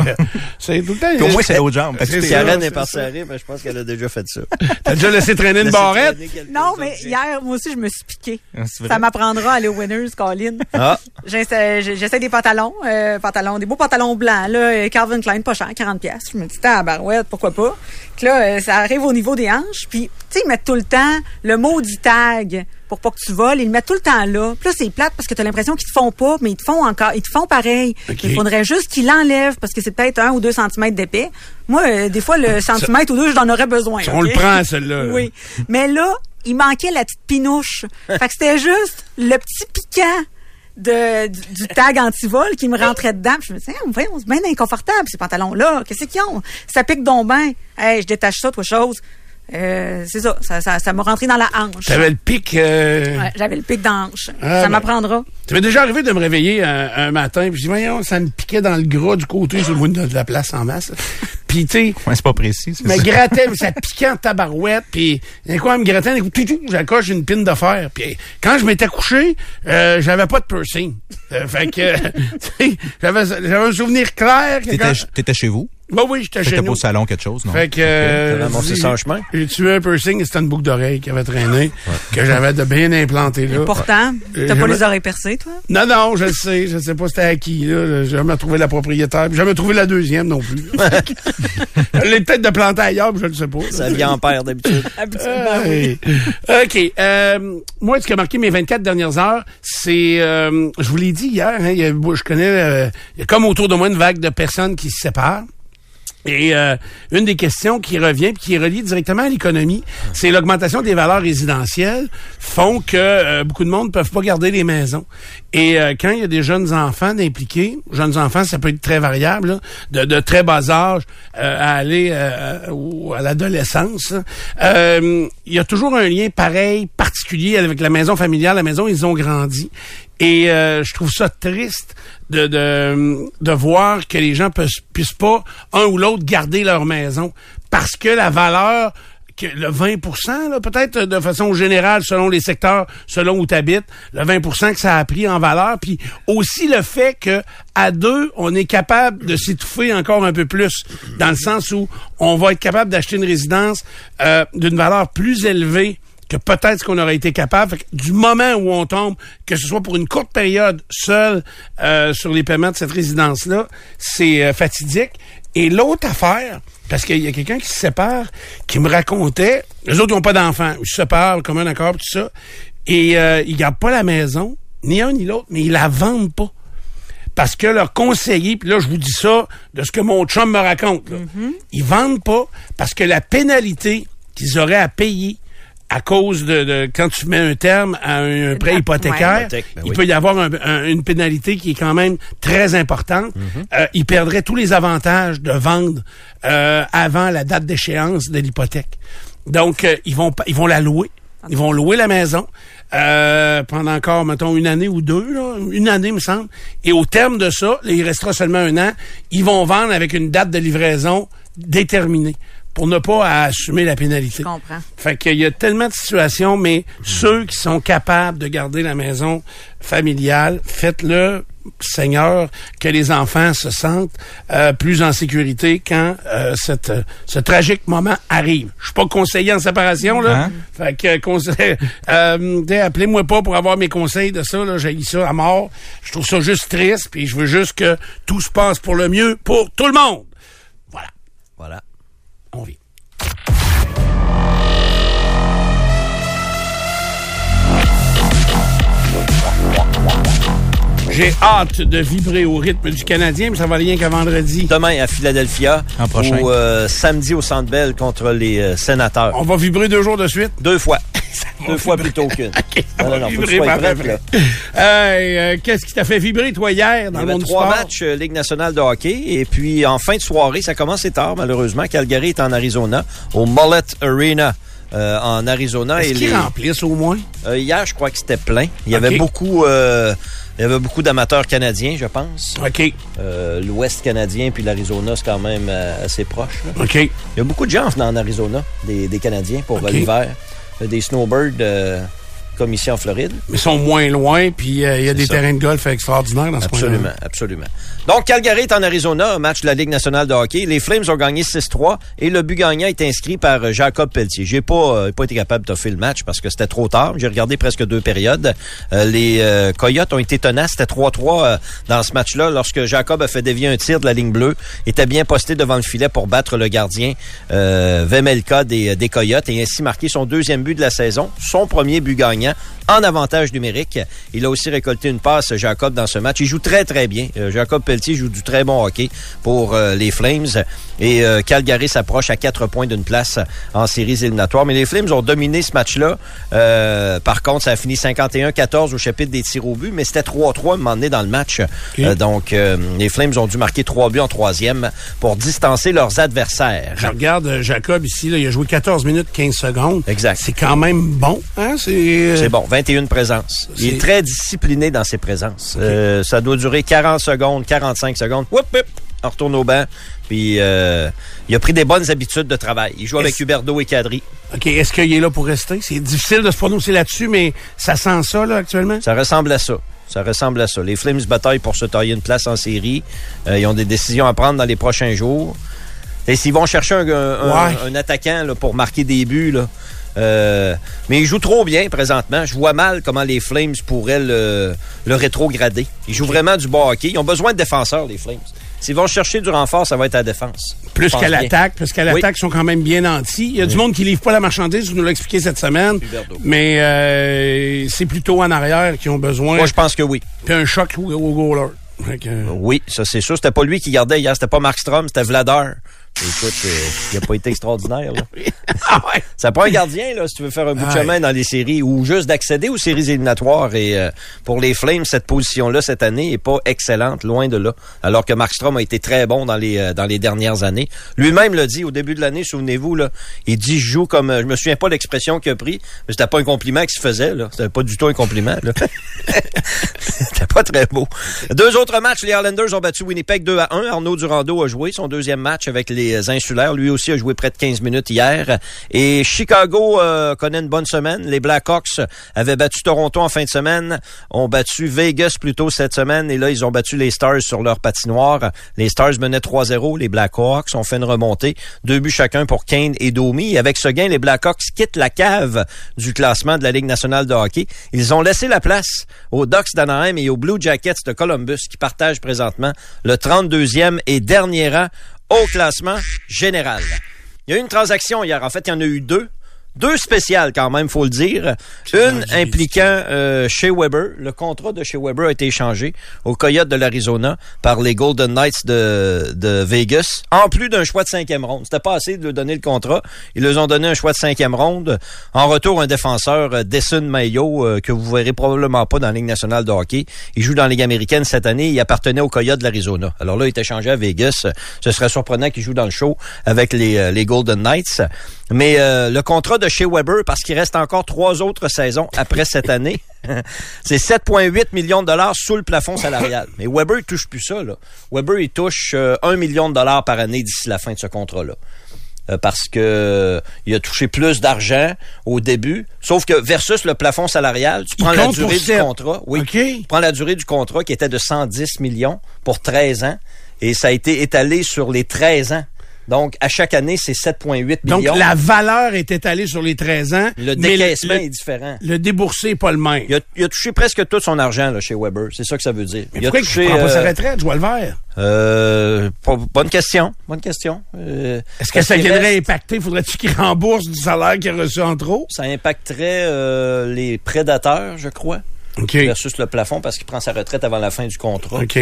C'est tout le temps. Au moins, c'est l'autre jambe. Karen est c'est partie ça. arriver, mais je pense qu'elle a déjà fait ça. T'as déjà laissé traîner une barrette? Non, mais. Hier, moi aussi, je me suis piqué. Ah? Ça m'apprendra à aller au Winners, Colin. Ah, J'essaie des pantalons, euh, pantalons, des beaux pantalons blancs, là, euh, Calvin Klein, pas cher, 40 pièces. Je me dis, ah, barouette, pourquoi pas? Puis là, euh, ça arrive au niveau des hanches, puis, tu sais, ils mettent tout le temps le maudit tag pour pas que tu voles, ils le mettent tout le temps là. Puis là, c'est plate parce que t'as l'impression qu'ils te font pas, mais ils te font encore, ils te font pareil. OK. Il faudrait juste qu'ils l'enlèvent parce que c'est peut-être un ou deux centimètres d'épais. Moi, euh, des fois, le centimètre ou deux, j'en aurais besoin. On le prend, celle-là. là. Oui. Mais là, il manquait la petite pinouche. fait que c'était juste le petit piquant de, du, du tag anti-vol qui me rentrait dedans. Puis je me disais, voyons, c'est bien inconfortable, ces pantalons-là. Qu'est-ce qu'ils ont? Ça pique donc bien. Hey, je détache ça, toi, chose. Euh, c'est ça. Ça, ça, ça m'a rentré dans la hanche. T'avais le pic. euh, Ouais, J'avais le pic dans la hanche. Ah, ça ben. m'apprendra. Ça m'est déjà arrivé de me réveiller un, un matin, puis je dis, voyons, ça me piquait dans le gras du côté sur le bout de la place en masse. Puis, tu sais, Ouais, c'est pas précis. me ça. grattait, mais ça piquait en tabarouette, puis coup, elle me grattait, tout, tout, j'accroche une pine de fer. Puis quand je m'étais couché, euh, j'avais pas de piercing. Euh, fait que, tu sais, j'avais j'avais un souvenir clair. T'étais, quand- t'étais chez vous? Bah oui, j'étais chez nous. au salon quelque chose, non? Fait que. euh, ça en chemin? J'ai tué un piercing et c'était une boucle d'oreille qui avait traîné, que j'avais de bien implanté là. Pourtant, Euh, t'as pas les oreilles percées, toi? Non, non, je le sais. Je sais pas c'était à qui, là. J'ai jamais trouvé la propriétaire. J'ai jamais trouvé la deuxième non plus. Elle l'ai peut-être de planter ailleurs, mais je ne sais pas. ça vient en paire d'habitude. Habituellement, Hey. OK. euh, moi, ce qui a marqué mes 24 dernières heures, c'est... euh, je vous l'ai dit hier, hein, il y a- je connais... euh, il y a comme autour de moi une vague de personnes qui se séparent. Et euh, une des questions qui revient puis qui est reliée directement à l'économie, c'est l'augmentation des valeurs résidentielles font que euh, beaucoup de monde ne peuvent pas garder les maisons. Et euh, quand il y a des jeunes enfants impliqués, jeunes enfants, ça peut être très variable, là, de, de très bas âge euh, à aller euh, au- à l'adolescence, euh, il y a toujours un lien pareil, particulier avec la maison familiale, la maison où ils ont grandi. Et euh, je trouve ça triste de, de, de voir que les gens puissent, puissent pas, un ou l'autre, garder leur maison. Parce que la valeur, que le 20 là, peut-être de façon générale, selon les secteurs, selon où tu habites, le 20% que ça a pris en valeur. Puis aussi le fait que à deux, on est capable de s'étouffer encore un peu plus, dans le sens où on va être capable d'acheter une résidence euh, d'une valeur plus élevée que peut-être qu'on aurait été capable. Fait que du moment où on tombe, que ce soit pour une courte période seul euh, sur les paiements de cette résidence-là, c'est euh, fatidique. Et l'autre affaire, parce qu'il y a quelqu'un qui se sépare, qui me racontait, les autres n'ont pas d'enfants, ils se séparent comme un accord, tout ça, et euh, ils gardent pas la maison, ni un ni l'autre, mais ils la vendent pas parce que leur conseiller, puis là je vous dis ça de ce que mon chum me raconte, là, ils vendent pas parce que la pénalité qu'ils auraient à payer à cause de, de- quand tu mets un terme à un, un prêt Ouais. hypothécaire, ben il oui. peut y avoir un- un- une pénalité qui est quand même très importante. Euh, ils perdraient tous les avantages de vendre euh, avant la date d'échéance de l'hypothèque. Donc euh, ils vont pas- ils vont la louer. Ils vont louer la maison euh, pendant encore, mettons, une année ou deux, là, une année, me semble. Et au terme de ça, là, il restera seulement un an, ils vont vendre avec une date de livraison déterminée pour ne pas assumer la pénalité. Je comprends. Fait qu'il y a tellement de situations, mais ceux qui sont capables de garder la maison familiale, faites-le, Seigneur, que les enfants se sentent euh, plus en sécurité quand euh, cette, euh, ce tragique moment arrive. Je suis pas conseiller en séparation, là. Hein? Fait que, conseil, euh, t'sais, appelez-moi pas pour avoir mes conseils de ça, là. J'ai ça à mort. Je trouve ça juste triste, puis je veux juste que tout se passe pour le mieux pour tout le monde. Voilà. Voilà. J'ai hâte de vibrer au rythme du Canadien, mais ça va rien qu'à vendredi. Demain à Philadelphia. En prochain. Ou euh, samedi au Centre Bell contre les euh, sénateurs. On va vibrer deux jours de suite? Deux fois. Deux fois plutôt qu'une. On Non, va non, non, faut que tu vibrer sois par prête, après. là. Hey, euh, Qu'est-ce qui t'a fait vibrer, toi, hier, dans Il y le monde trois sport? matchs euh, Ligue nationale de hockey. Et puis, en fin de soirée, ça commence tard, malheureusement. Calgary est en Arizona, au Mullet Arena. euh, en Arizona. Est-ce qu'ils les- remplissent au moins? euh, hier, je crois que c'était plein. Il y avait beaucoup, euh, il y avait beaucoup d'amateurs canadiens, je pense. OK. L'Ouest canadien puis l'Arizona, c'est quand même assez proche. là. OK. Il y a beaucoup de gens en Arizona, des, des Canadiens pour Ok. euh, l'hiver. Euh, Des snowbirds euh, comme ici en Floride. Ils sont moins loin, puis euh, il y a des ça. terrains de golf extraordinaires dans ce coin-là. Absolument, absolument. Donc, Calgary est en Arizona, un match de la Ligue nationale de hockey. Les Flames ont gagné 6-3 et le but gagnant est inscrit par euh, Jacob Pelletier. J'ai pas, euh, pas été capable de toffer le match parce que c'était trop tard. J'ai regardé presque deux périodes. Euh, les euh, Coyotes ont été tenaces. C'était 3-3 euh, dans ce match-là lorsque Jacob a fait dévier un tir de la ligne bleue. était bien posté devant le filet pour battre le gardien Vemelka des, des Coyotes et ainsi marquer son deuxième but de la saison, son premier but gagnant en avantage numérique. Il a aussi récolté une passe, Jacob, dans ce match. Il joue très, très bien. Euh, Jacob Pelletier joue du très bon hockey pour euh, les Flames. Et euh, Calgary s'approche à quatre points d'une place en séries éliminatoires. Mais les Flames ont dominé ce match-là. Par contre, ça a fini 51-14 au chapitre des tirs au but, mais c'était 3-3 à un moment donné dans le match. Donc, les Flames ont dû marquer trois buts en troisième pour distancer leurs adversaires. Je regarde Jacob ici, là, il a joué 14 minutes 15 secondes. Exact. C'est quand même bon. Hein? C'est C'est bon, 21 présences. Il est très discipliné dans ses présences. Euh, ça doit durer 40 secondes, 45 secondes. On retourne au banc. Puis euh, il a pris des bonnes habitudes de travail. Il joue avec Huberdo et Cadry. OK, est-ce qu'il est là pour rester? C'est difficile de se prononcer là-dessus, mais ça sent ça, là, actuellement? Ça ressemble à ça. Ça ressemble à ça. Les Flames bataillent pour se tailler une place en série. Euh, ils ont des décisions à prendre dans les prochains jours. Et s'ils vont chercher un, un- Ouais. un attaquant là, pour marquer des buts, là, euh, mais ils jouent trop bien présentement. Je vois mal comment les Flames pourraient le, le rétrograder. Ils jouent vraiment du bon hockey. Ils ont besoin de défenseurs, les Flames. S'ils vont chercher du renfort, ça va être à la défense. Plus qu'à l'attaque, parce qu'à l'attaque, ils sont quand même bien nantis. Il y a du monde qui livre pas la marchandise, vous nous l'avez expliqué cette semaine. Mais euh, c'est plutôt en arrière qu'ils ont besoin. Moi, je pense que oui. Puis un choc au, au goaler. Oui, ça c'est sûr. C'était pas lui qui gardait hier. C'était pas Mark Strom, c'était Vladar. Écoute, euh, il a pas été extraordinaire. Là. Ah ouais. Ça prend un gardien, là, si tu veux faire un bout de chemin dans les séries ou juste d'accéder aux séries éliminatoires. Et euh, pour les Flames, cette position-là, cette année, est pas excellente, loin de là. Alors que Markstrom a été très bon dans les euh, dans les dernières années. Lui-même l'a dit au début de l'année, souvenez-vous, là, il dit je joue comme. je me souviens pas l'expression qu'il a pris, mais c'était pas un compliment qu'il se faisait, là. C'était pas du tout un compliment, là. C'était pas très beau. Deux autres matchs. Les Islanders ont battu Winnipeg 2 à 1. Arnaud Durando a joué son deuxième match avec les Insulaires. Lui aussi a joué près de 15 minutes hier. Et Chicago euh, connaît une bonne semaine. Les Blackhawks avaient battu Toronto en fin de semaine. Ont battu Vegas plus tôt cette semaine. Et là, ils ont battu les Stars sur leur patinoire. Les Stars menaient 3-0. Les Blackhawks ont fait une remontée. Deux buts chacun pour Kane et Domi. Avec ce gain, les Blackhawks quittent la cave du classement de la Ligue nationale de hockey. Ils ont laissé la place aux Ducks d'Anaheim et aux Blue Jackets de Columbus qui partagent présentement le 32e et dernier rang au classement général. Il y a eu une transaction hier. En fait, il y en a eu deux. Deux spéciales quand même, faut le dire. Une impliquant euh, Shea Weber. Le contrat de Shea Weber a été échangé au Coyote de l'Arizona par les Golden Knights de, de Vegas. En plus d'un choix de cinquième ronde. C'était pas assez de lui donner le contrat. Ils leur ont donné un choix de cinquième ronde. En retour, un défenseur, euh, Desson Mayo, euh, que vous verrez probablement pas dans la Ligue nationale de hockey. Il joue dans la Ligue américaine cette année. Il appartenait au Coyote de l'Arizona. Alors là, il est échangé à Vegas. Ce serait surprenant qu'il joue dans le show avec les, euh, les Golden Knights. Mais euh, le contrat de chez Weber, parce qu'il reste encore trois autres saisons après cette année, c'est 7,8 millions de dollars sous le plafond salarial. Mais Weber, il touche plus ça. Là. Weber, il touche euh, 1 million de dollars par année d'ici la fin de ce contrat-là. Euh, parce que euh, il a touché plus d'argent au début. Sauf que versus le plafond salarial, tu prends la durée du contrat. Oui. Tu prends la durée du contrat qui était de 110 millions pour 13 ans. Et ça a été étalé sur les 13 ans. Donc, à chaque année, c'est 7,8 Donc, millions. la valeur est étalée sur les 13 ans. Le décaissement est différent. le déboursé n'est pas le même. Il a, il a touché presque tout son argent là, chez Weber. C'est ça que ça veut dire. Mais il a il ne prend pas sa euh, retraite, je vois le vert? euh, bonne question. Bonne question. Euh, Est-ce que ça qu'il viendrait reste- impacter? Faudrait-tu qu'il rembourse du salaire qu'il a reçu en trop? Ça impacterait euh, les prédateurs, je crois. OK. versus le plafond parce qu'il prend sa retraite avant la fin du contrat. OK.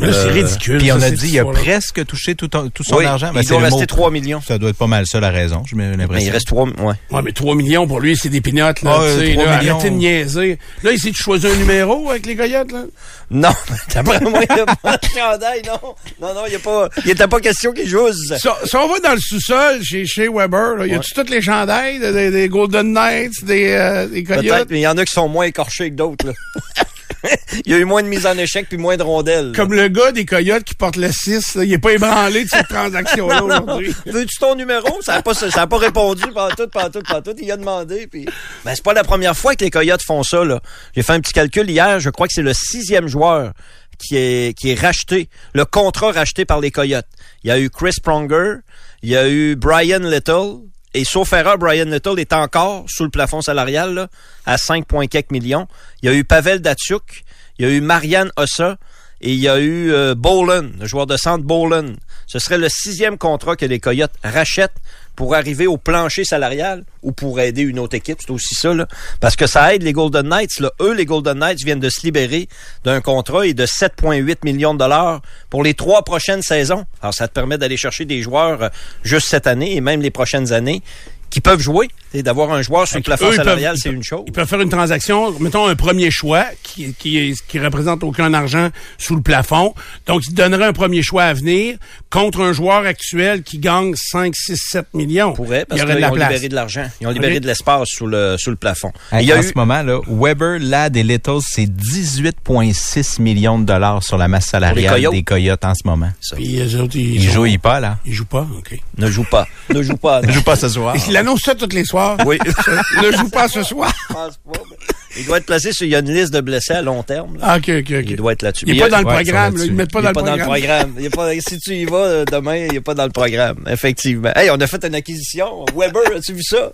Mais là, c'est Euh, ridicule. Puis on a dit, il a presque touché tout, son Oui, argent. Ben, il doit rester mot- 3 millions. Ça doit être pas mal ça la raison, j'ai Mais l'impression. il reste 3, ouais. Ouais, mais 3 millions pour lui, c'est des pinottes, là. Ah, tu sais, 3 là, millions. Arrêtez de niaiser. Là, il s'est choisi un numéro avec les coyotes, là. Non, d'après moi, il n'y a pas de chandail, non. Non, non, il n'y a pas, il n'était pas question qu'il joue. Si, si on va dans le sous-sol chez, chez Weber, là, y a-tu toutes les chandails de- des, des Golden Knights, des, euh, des Peut-être, coyotes? mais il y en a qui sont moins écorchés que d'autres, là. il y a eu moins de mise en échec puis moins de rondelles. Comme le gars des coyotes qui porte le 6, là, il est pas ébranlé de cette transaction-là aujourd'hui. Veux-tu ton numéro? Ça n'a pas, ça a pas répondu pendant tout, pendant tout, pendant tout. Il a demandé. Puis... Ben, c'est pas la première fois que les Coyotes font ça. là. J'ai fait un petit calcul hier. Je crois que c'est le sixième joueur qui est, qui est racheté, le contrat racheté par les Coyotes. Il y a eu Chris Pronger, il y a eu Brian Little, et sauf erreur, Brian Little est encore sous le plafond salarial là, à 5, quelques millions. Il y a eu Pavel Datsuk, il y a eu Marianne Ossa, et il y a eu euh, le joueur de centre Boland. Ce serait le sixième contrat que les Coyotes rachètent pour arriver au plancher salarial ou pour aider une autre équipe. C'est aussi ça, là. Parce que ça aide les Golden Knights. Là. Eux, les Golden Knights viennent de se libérer d'un contrat et de 7,8 millions de dollars pour les trois prochaines saisons. Alors, ça te permet d'aller chercher des joueurs euh, juste cette année et même les prochaines années qui peuvent jouer. Et d'avoir un joueur sur le plafond Eux, salarial, peuvent- c'est une chose. Ils peuvent faire une transaction, mettons un premier choix qui, qui, qui représente aucun argent sous le plafond. Donc, ils donneraient un premier choix à venir contre un joueur actuel qui gagne 5, 6, 7 millions. pourrait, parce qu'ils ont place. libéré de l'argent. Ils ont libéré de l'espace sous le, sous le plafond. Hey, Il y a en eu, ce moment, là, Weber, Ladd et Littles, c'est 18,6 millions de dollars sur la masse salariale Coyotes. des Coyotes en ce moment. Puis eux autres, ils, jouent pas, là. Ils jouent pas, OK. ne joue pas. Ne joue pas. Ils jouent pas ce soir. Il annonce ça tous les soirs. Oui. ne joue pas ce soir. Je pense pas, mais Il doit être placé sur, il y a une liste de blessés à long terme. là. Ah, OK, OK, OK. Il doit être là-dessus. Il Mais est pas dans le programme. Ils le mettent pas il dans est le pas dans le programme. Il est pas, si tu y vas euh, demain, il est pas dans le programme. Effectivement. Hey, on a fait une acquisition. Weber, as-tu vu ça?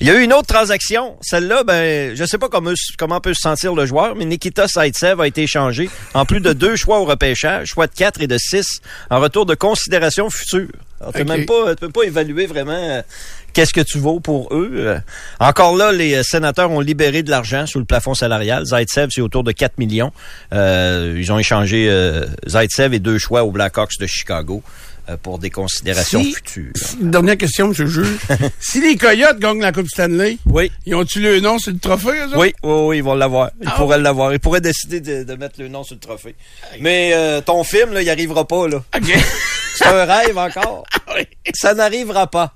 Il y a eu une autre transaction. Celle-là, ben, je sais pas comment, comment peut se sentir le joueur, mais Nikita Saitsev a été échangé en plus de deux choix au repêchage, choix de 4 et de 6, en retour de considération future. Alors, tu Ok. même pas, tu peux pas évaluer vraiment euh, qu'est-ce que tu vaux pour eux. Euh, Encore là, les euh, sénateurs ont libéré de l'argent sous le plafond salarial. Zaitsev, c'est autour de 4 millions. Euh, ils ont échangé Zaitsev et deux choix aux Blackhawks de Chicago pour des considérations Si- futures. Dernière question, M. le juge. si les Coyotes gagnent la Coupe Stanley, Oui. ils ont-tu le nom sur le trophée? Oui, oui, oui, ils vont l'avoir. Ils Ah pourraient l'avoir. Ils pourraient décider de, de mettre le nom sur le trophée. Mais euh, ton film, là, il arrivera pas, là. C'est un rêve encore. Oui. Ça n'arrivera pas.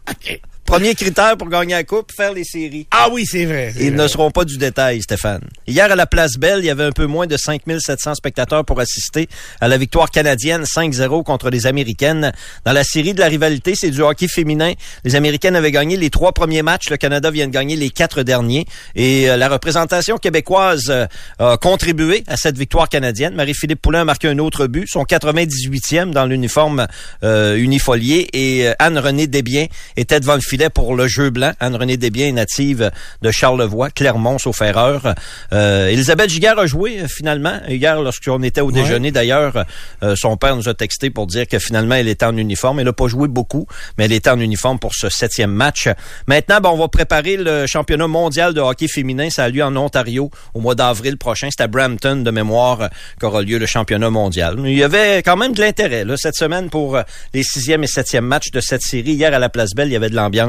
Premier critère pour gagner la coupe, faire les séries. Ah oui, c'est vrai. Ils vrai. ne seront pas du détail, Stéphane. Hier, à la Place Belle, il y avait un peu moins de 5700 spectateurs pour assister à la victoire canadienne 5-0 contre les Américaines. Dans la série de la rivalité, c'est du hockey féminin. Les Américaines avaient gagné les trois premiers matchs. Le Canada vient de gagner les quatre derniers. Et euh, la représentation québécoise euh, a contribué à cette victoire canadienne. Marie-Philippe Poulin a marqué un autre but, son 98e dans l'uniforme euh, unifolié. Et euh, Anne-Renée Desbiens était devant le filet pour le jeu blanc. Anne-Renée Desbiens est native de Charlevoix, Clermont, sauf erreur. Euh, Elisabeth Giguère a joué euh, finalement. Hier, lorsqu'on était au déjeuner d'ailleurs, euh, son père nous a texté pour dire que finalement elle était en uniforme. Elle n'a pas joué beaucoup, mais elle était en uniforme pour ce septième match. Maintenant, ben, on va préparer le championnat mondial de hockey féminin. Ça a lieu en Ontario au mois d'avril prochain. C'est à Brampton de mémoire qu'aura lieu le championnat mondial. Mais il y avait quand même de l'intérêt cette semaine pour les sixième et septième matchs de cette série. Hier à la Place Belle, il y avait de l'ambiance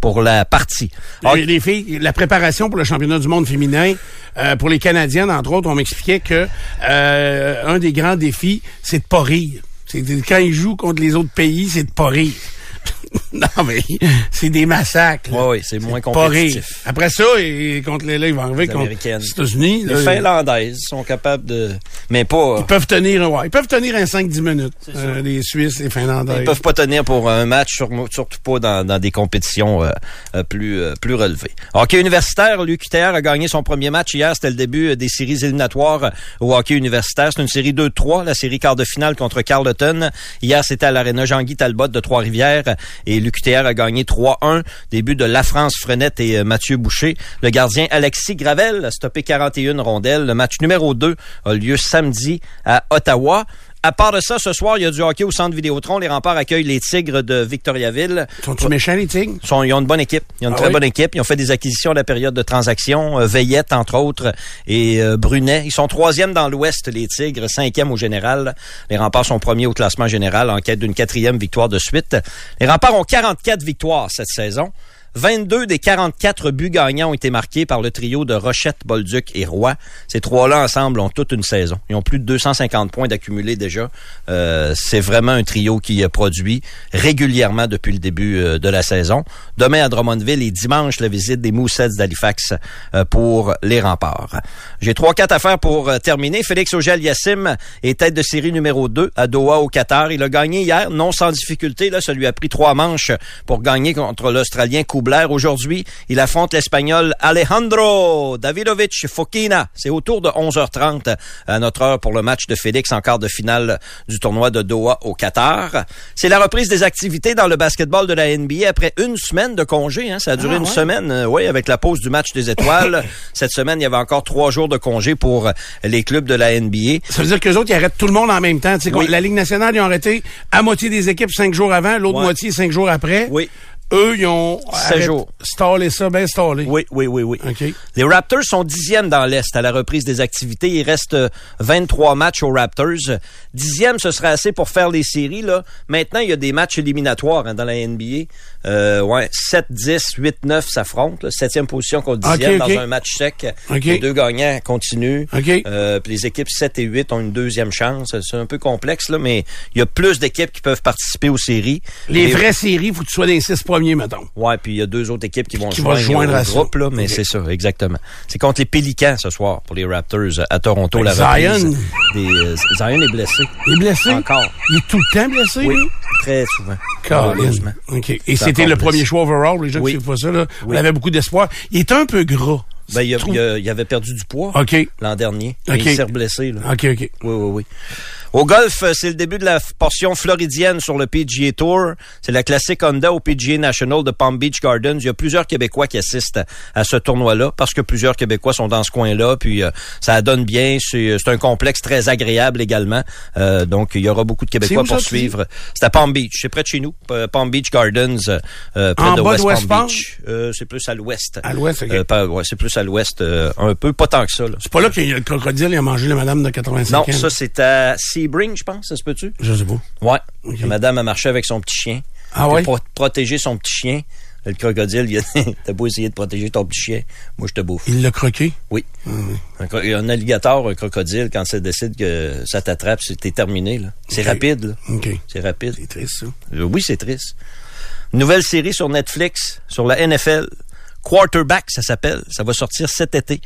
pour la partie. Les, les filles, la préparation pour le championnat du monde féminin, euh, pour les Canadiennes, entre autres, on m'expliquait que euh, un des grands défis, c'est de pas rire. C'est de- quand ils jouent contre les autres pays, c'est de pas rire. non, mais c'est des massacres. là. Ouais, oui, c'est moins Pas compétitif. Après ça, et, contre les, là, ils vont arriver Les contre Américaines. les États-Unis. Les Finlandaises sont capables de... Mais pas... Ils peuvent tenir, ouais, ils peuvent tenir un 5-10 minutes. Euh, les Suisses, les Finlandais. Ils peuvent pas tenir pour un match, sur- surtout pas dans, dans des compétitions euh, euh, plus euh, plus relevées. Hockey universitaire, l'UQTR a gagné son premier match hier. C'était le début euh, des séries éliminatoires au hockey universitaire. C'est une série 2-3, la série quart de finale contre Carleton. Hier, c'était à l'aréna Jean-Guy Talbot de Trois-Rivières et l'UQTR a gagné 3-1. Début de La France Frenette et euh, Mathieu Boucher. Le gardien Alexis Gravel a stoppé 41 rondelles. Le match numéro 2 a lieu samedi à Ottawa. À part de ça, ce soir, il y a du hockey au centre Vidéotron. Les remparts accueillent les Tigres de Victoriaville. Sont-ils méchants, les Tigres? Ils, sont- ils ont une bonne équipe. Ils ont une Ah très oui? bonne équipe. Ils ont fait des acquisitions à la période de transaction. Euh, Veillette, entre autres, et euh, Brunet. Ils sont troisième dans l'Ouest, les Tigres, cinquième au général. Les remparts sont premiers au classement général en quête d'une quatrième victoire de suite. Les remparts ont 44 victoires cette saison. 22 des 44 buts gagnants ont été marqués par le trio de Rochette, Bolduc et Roy. Ces trois-là ensemble ont toute une saison. Ils ont plus de 250 points d'accumulés déjà. Euh, c'est vraiment un trio qui produit régulièrement depuis le début euh, de la saison. Demain à Drummondville et dimanche, la visite des Moussets d'Halifax euh, pour les remparts. J'ai trois, quatre affaires pour terminer. Félix Auger-Aliassime est tête de série numéro 2 à Doha au Qatar. Il a gagné hier, non sans difficulté. Là, ça lui a pris trois manches pour gagner contre l'Australien Kubler. Aujourd'hui, il affronte l'Espagnol Alejandro Davidovich Fokina. C'est autour de 11h30 à notre heure pour le match de Félix en quart de finale du tournoi de Doha au Qatar. C'est la reprise des activités dans le basketball de la NBA après une semaine de congé. Hein. Ça a duré Ah, une ouais? semaine, euh, oui, avec la pause du match des étoiles. Cette semaine, il y avait encore trois jours de congé pour les clubs de la NBA. Ça veut dire qu'eux autres, ils arrêtent tout le monde en même temps. Oui. La Ligue nationale, ils ont arrêté à moitié des équipes cinq jours avant, l'autre Ouais. moitié cinq jours après. Oui. Eux, ils ont Sept arrêté- jours. stallé ça, bien stallé. Oui, oui, oui, oui. Les Raptors sont dixièmes dans l'Est à la reprise des activités. Il reste euh, 23 matchs aux Raptors. Dixième, ce serait assez pour faire les séries. Là. Maintenant, il y a des matchs éliminatoires hein, dans la NBA. Euh, ouais, 7, 10, 8, 9 s'affrontent. Septième position contre dixième dans un match sec. Les deux gagnants continuent. Euh, puis les équipes 7 et 8 ont une deuxième chance. C'est un peu complexe, là, mais il y a plus d'équipes qui peuvent participer aux séries. Les vraies séries, faut que tu sois dans les six premiers, mettons. Ouais, puis il y a deux autres équipes qui vont Qui se joindre, à ça. groupe, là, mais c'est ça, exactement. C'est contre les Pélicans ce soir pour les Raptors à Toronto. La Zion. reprise Des, euh, Zion est blessé. Il est blessé? Encore. Il est tout le temps blessé, Oui, lui? très souvent. Malheureusement. OK. Et c'était le blessé. premier choix overall, les gens Oui. qui savent pas ça, là. On avait beaucoup d'espoir. Il est un peu gras. Ben, il, a- Je trouve- il a- il avait perdu du poids OK. l'an dernier. Et Il s'est reblessé. Là. OK, OK. Oui, oui, oui. Au golf, euh, c'est le début de la portion floridienne sur le PGA Tour. C'est la classique Honda au PGA National de Palm Beach Gardens. Il y a plusieurs Québécois qui assistent à, ce tournoi-là parce que plusieurs Québécois sont dans ce coin-là. Puis euh, ça donne bien. C'est c'est un complexe très agréable également. Euh, donc il y aura beaucoup de Québécois pour suivre. C'est à Palm Beach. C'est près de chez nous. Palm Beach Gardens, euh, euh, près En de bas de West, Palm Palm? Beach. Euh, c'est plus à l'ouest. À l'ouest, OK. Euh, pas- ouais, c'est plus à l'ouest euh, un peu. Pas tant que ça. C'est pas là qu'il y a le crocodile, il a mangé la madame de 85 Non, ans. ça c'est à Sebring, je pense, ça se peut-tu? Je sais pas. Ouais. La madame a marché avec son petit chien. Ah ouais? Pour protéger son petit chien. Le crocodile, il a t'as beau essayer de protéger ton petit chien, moi je te bouffe. Il l'a croqué? Oui. Un, cro- un alligator, un crocodile, quand ça décide que ça t'attrape, c'est terminé. là. C'est rapide. là. OK. C'est rapide. C'est triste, ça. Euh, Oui, c'est triste. Nouvelle série sur Netflix, sur la NFL. Quarterback, ça s'appelle. Ça va sortir cet été.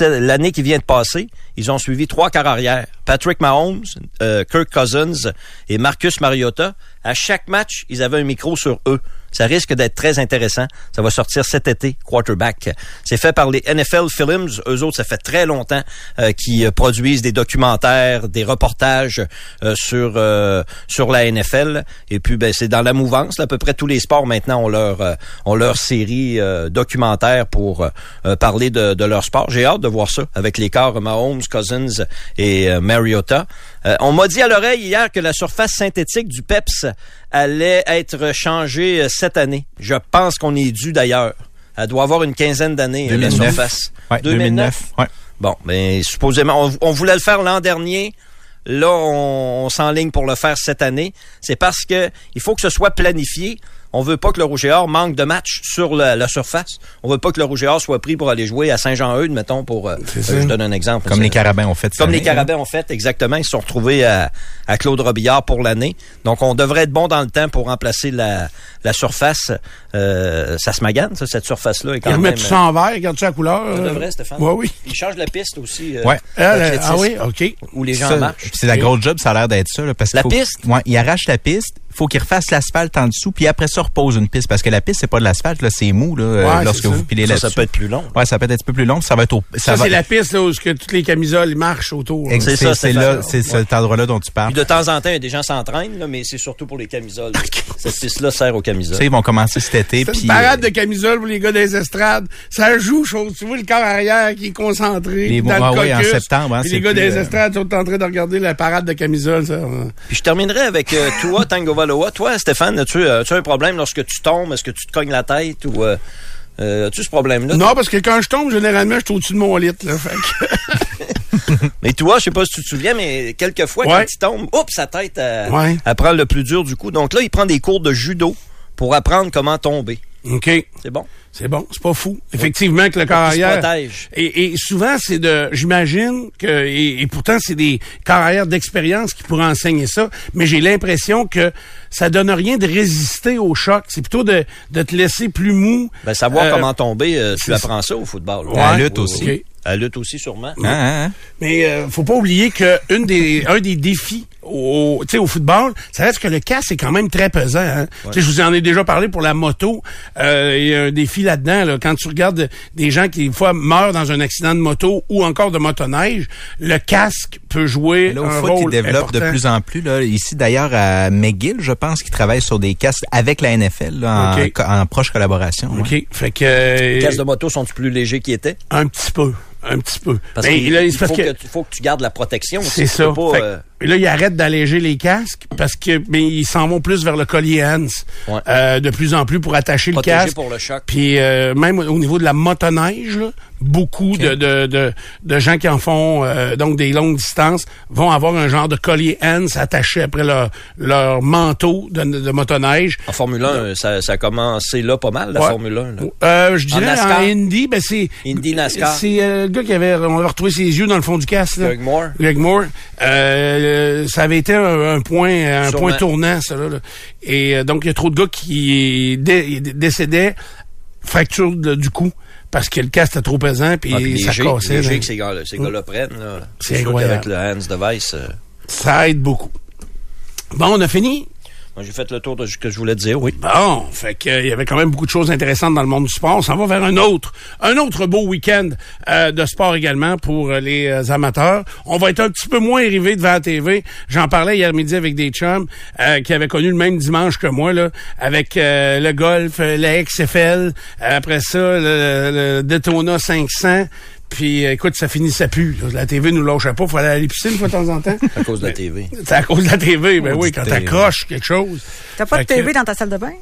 L'année qui vient de passer. Ils ont suivi trois quarts arrière. Patrick Mahomes, euh, Kirk Cousins et Marcus Mariota. À chaque match, ils avaient un micro sur eux. Ça risque d'être très intéressant. Ça va sortir cet été, Quarterback. C'est fait par les NFL Films. Eux autres, ça fait très longtemps euh, qu'ils euh, produisent des documentaires, des reportages euh, sur euh, sur la NFL. Et puis, ben, c'est dans la mouvance. à peu près tous les sports maintenant ont leur euh, ont leur série euh, documentaire pour parler de, de leur sport. J'ai hâte de voir ça avec les corps Mahomes, Cousins et Mariota. Euh, on m'a dit à l'oreille hier que la surface synthétique du PEPS allait être changée euh, cette année. Je pense qu'on est dû d'ailleurs. Elle doit avoir une quinzaine d'années, euh, la 2009. surface. Ouais, 2009. Ouais. Bon, mais supposément, on, on voulait le faire l'an dernier. Là, on, on s'enligne pour le faire cette année. C'est parce que il faut que ce soit planifié. On veut pas que le Rouge et Or manque de matchs sur la, la surface. On veut pas que le Rouge et Or soit pris pour aller jouer à Saint-Jean-Eudes, mettons, pour... euh, euh, je donne un exemple. Comme les Carabins ont fait comme les hein. Carabins ont fait, exactement. Ils se sont retrouvés à, à Claude Robillard pour l'année. Donc, on devrait être bon dans le temps pour remplacer la, la surface. Euh, ça se magane, ça, cette surface-là. est quand Il remet même- tout ça en vert, regarde ça la couleur. Ça euh. devrait, Stéphane. Ouais, oui. Il change la piste aussi. euh, Ouais. Elle, d'athlétisme, ah oui, OK. Où les gens Ça, marchent. C'est la grosse job, ça a l'air d'être ça. Là, parce La faut- piste? Ouais, il arrache la piste, faut qu'il refasse l'asphalte en dessous, puis après ça, repose une piste. Parce que la piste, c'est pas de l'asphalte, là, c'est mou, là, euh, Ouais, lorsque vous pilez Ça, là-dessus. ça peut être plus long. Ouais, ça peut être un petit peu plus long, ça va être au, Ça, va- c'est la piste là, où ce que toutes les camisoles marchent autour. là. C'est C'est ça, c'est c'est là, ça. c'est cet endroit-là dont tu parles. Puis de temps en temps, il y a des gens s'entraînent, là, mais c'est surtout pour les camisoles. Cette piste-là sert aux camisoles. Ça, ils vont commencer cet été, puis une parade euh, de camisole pour les gars des estrades. Ça joue, chose. Tu vois le corps arrière qui est concentré. Les dans le ouais, en caucus. septembre, hein, les gars des euh, estrades sont en train de regarder la parade de camisole. Ça. Puis je terminerai avec toi, Tango Toi, Stéphane, as-tu euh, as-tu un problème lorsque tu tombes? Est-ce que tu te cognes la tête ou euh, euh, as-tu ce problème-là? Non, parce que quand je tombe, généralement, je suis au-dessus de mon lit. Là, fait que- Mais toi, je sais pas si tu te souviens, mais quelquefois, Ouais. quand il tombe, oups, sa tête, euh, Ouais. elle prend le plus dur du coup. Donc là, il prend des cours de judo pour apprendre comment tomber. OK. C'est bon? C'est bon, c'est pas fou. Effectivement que le corps Il se arrière... protège. Et, et souvent, c'est de... J'imagine que... Et, et pourtant, c'est des corps arrière d'expérience qui pourraient enseigner ça, mais j'ai l'impression que ça donne rien de résister au choc. C'est plutôt de, de te laisser plus mou. Ben, savoir Euh, comment tomber, euh, tu c'est- apprends ça au football. À la lutte aussi. OK. À la lutte aussi, sûrement. hein, hein, hein. Mais euh, faut pas oublier que une des un des défis au, tu sais, au football, ça reste que le casque est quand même très pesant. Hein? Tu sais, Je vous en ai déjà parlé pour la moto. Euh, Il y a un défi là-dedans. Là. Quand tu regardes des gens qui, des fois, meurent dans un accident de moto ou encore de motoneige, le casque peut jouer Là, au un foot, rôle ils développent de important. plus en plus. Là. Ici, d'ailleurs, à McGill, je pense qu'ils travaillent sur des casques avec la NFL là, en, proche collaboration. ouais. OK. Fait que... euh, Les casques de moto sont plus légers qu'ils étaient? Un petit peu. Un petit peu. Parce Mais qu'il là, il c'est faut, que... que- tu- faut que tu gardes la protection. C'est ça. pas, Fait euh, et là, ils arrêtent d'alléger les casques parce que mais ils s'en vont plus vers le collier Hans Ouais. euh, de plus en plus pour attacher le casque. pour le choc. Puis euh, même au niveau de la motoneige, là, beaucoup de, de, de, de gens qui en font euh, donc des longues distances vont avoir un genre de collier Hans attaché après leur, leur manteau de, de motoneige. En Formule 1, ça, ça a commencé là pas mal, la Ouais. Formule 1. là. Euh, je dirais en? Indy, ben c'est Indy, NASCAR. C'est euh, le gars qui avait on ses yeux dans le fond du casque. Greg Moore. Greg Moore. Euh, ça avait été un, un point un Sûrement. point tournant ça là. là. Et euh, donc il y a trop de gars qui dé- décédaient fracture de- du cou parce que le casque était trop pesant puis Ah, puis ça cassait. que ces gars-là, ces gars-là prennent. là. C'est sûr incroyable. qu'avec le Hans Device, euh, Ça aide beaucoup. Bon, on a fini. J'ai fait le tour de ce que je voulais dire, oui. Bon, fait que, euh, y avait quand même beaucoup de choses intéressantes dans le monde du sport. On s'en va vers un autre, un autre beau week-end euh, de sport également pour euh, les euh, amateurs. On va être un petit peu moins arrivé devant la TV. J'en parlais hier midi avec des chums qui avaient connu le même dimanche que moi là, avec le golf, la XFL, après ça le, le Daytona 500. Puis, écoute, ça finissait plus. là. La TV nous lâchait pas. Faut aller à une fois de temps en temps. À cause de la TV. C'est à cause de la TV. Ben oui, quand t'accroches quelque chose. T'as pas de que- TV dans ta salle de bain?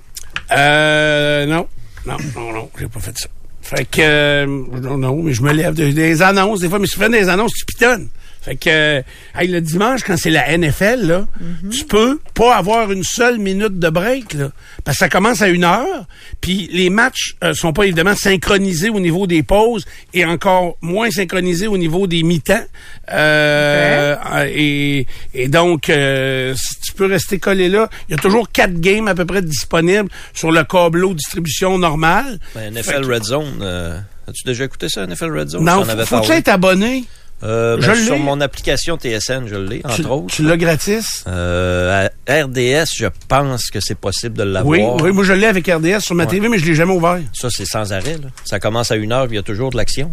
euh, non. Non, non, non, j'ai pas fait ça. Fait que, euh, non, non, mais je me lève de- des annonces. Des fois, mais souvent des annonces, tu pitonnes. Fait que, euh, hey, le dimanche, quand c'est la NFL, là, tu peux pas avoir une seule minute de break, là. Parce que ça commence à une heure, puis les matchs euh, sont pas évidemment synchronisés au niveau des pauses et encore moins synchronisés au niveau des mi-temps. Euh, et, et donc, euh, si tu peux rester collé là. Il y a toujours quatre games à peu près disponibles sur le câbleau distribution normale. Ben, Fait NFL que- Red Zone, euh, as-tu déjà écouté ça, NFL Red Zone? Non, Tu avais faut-tu parlé. être abonné? Euh, ben, Je l'ai. sur mon application TSN, je l'ai, entre Tu, autres. tu l'as gratis? Euh, à RDS, je pense que c'est possible de l'avoir. Oui, oui, moi je l'ai avec RDS sur ma Ouais. TV, mais je l'ai jamais ouvert. Ça, c'est sans arrêt. Là. Ça commence à une heure, il y a toujours de l'action.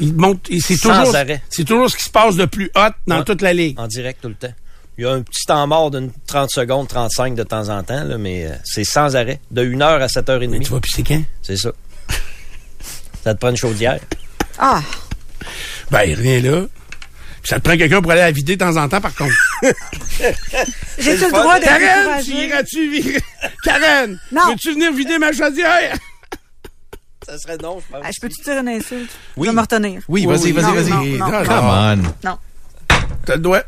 Il monte, il- c'est Sans toujours, arrêt. c'est toujours ce qui se passe de plus hot dans toute la ligue. En direct tout le temps. Il y a un petit temps mort d'une 30 secondes, 35 de temps en temps, là, mais euh, c'est sans arrêt. De 1 heure à 7h30. Tu vas pisser quand? C'est ça. ça te prend une chaudière. Ah! Ben, rien là. Puis ça te prend quelqu'un pour aller la vider de temps en temps, par contre. J'ai-tu le droit de Karen, tu iras-tu virer? Karen! Non. Veux-tu venir vider ma chaudière? Ça serait non, je pense. Ah, je peux-tu dire une insulte? Oui. Je vais me retenir. Oui, vas-y, vas-y, vas-y. non, non, Non, Come on. Non. T'as le doigt.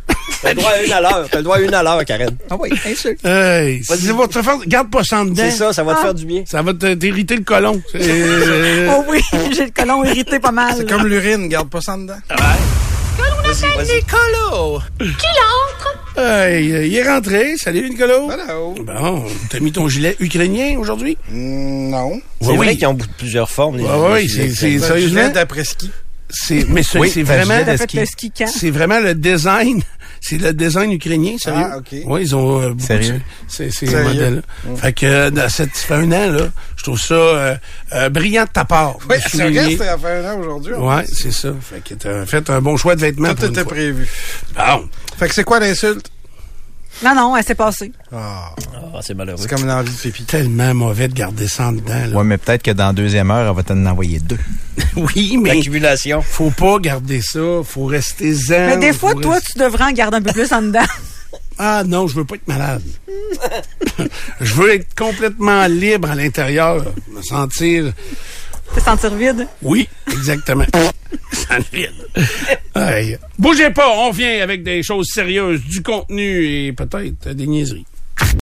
T'as le droit à une à l'heure. T'as le droit à une à l'heure, Karen. Ah oui, bien sûr. Hey, c'est va te faire, garde pas ça en dedans. C'est ça, ça va te Ah. faire du bien. Ça va te- t'irriter le colon. C'est- Oh oui, j'ai le colon irrité pas mal. C'est comme l'urine, garde pas ça dedans. Nicolas! Hey, euh, il est rentré. Salut, Nicolas. Hello. Bon, t'as mis ton gilet ukrainien aujourd'hui? Mm, non. C'est Oui, vrai oui. qu'ils ont plusieurs formes. les- Ouais, ouais, les- c'est- sérieusement? gilet d'après ski. C'est, mais c'est Oui, vraiment, c'est vraiment le design. C'est le design ukrainien, sérieux? Ah, OK. Oui, ils ont... euh, beaucoup Sérieux? C'est c'est Sérieux? le modèle. Fait que, euh, dans cette, ça fait un an, là, je trouve ça euh, euh, brillant de ta part. Oui, vrai, c'était à faire un an aujourd'hui. plus. c'est ça. Fait que t'as fait un bon choix de vêtements. Tout était prévu. Bon. Fait que c'est quoi l'insulte? Non, non, elle s'est passée. Ah, Ah, c'est malheureux. c'est comme une envie de pipi. Tellement mauvais de garder ça en dedans. Là. Ouais, mais peut-être que dans la deuxième heure, elle va t'en envoyer deux. Oui, mais L'accumulation. faut pas garder ça. Faut rester zen. Mais des fois, toi, rester- tu devrais en garder un peu plus en dedans. Ah non, je veux pas être malade. je veux être complètement libre à l'intérieur. Me sentir... Te sentir vide. Oui, exactement. Aïe. Bougez pas, on vient avec des choses sérieuses, du contenu et peut-être des niaiseries.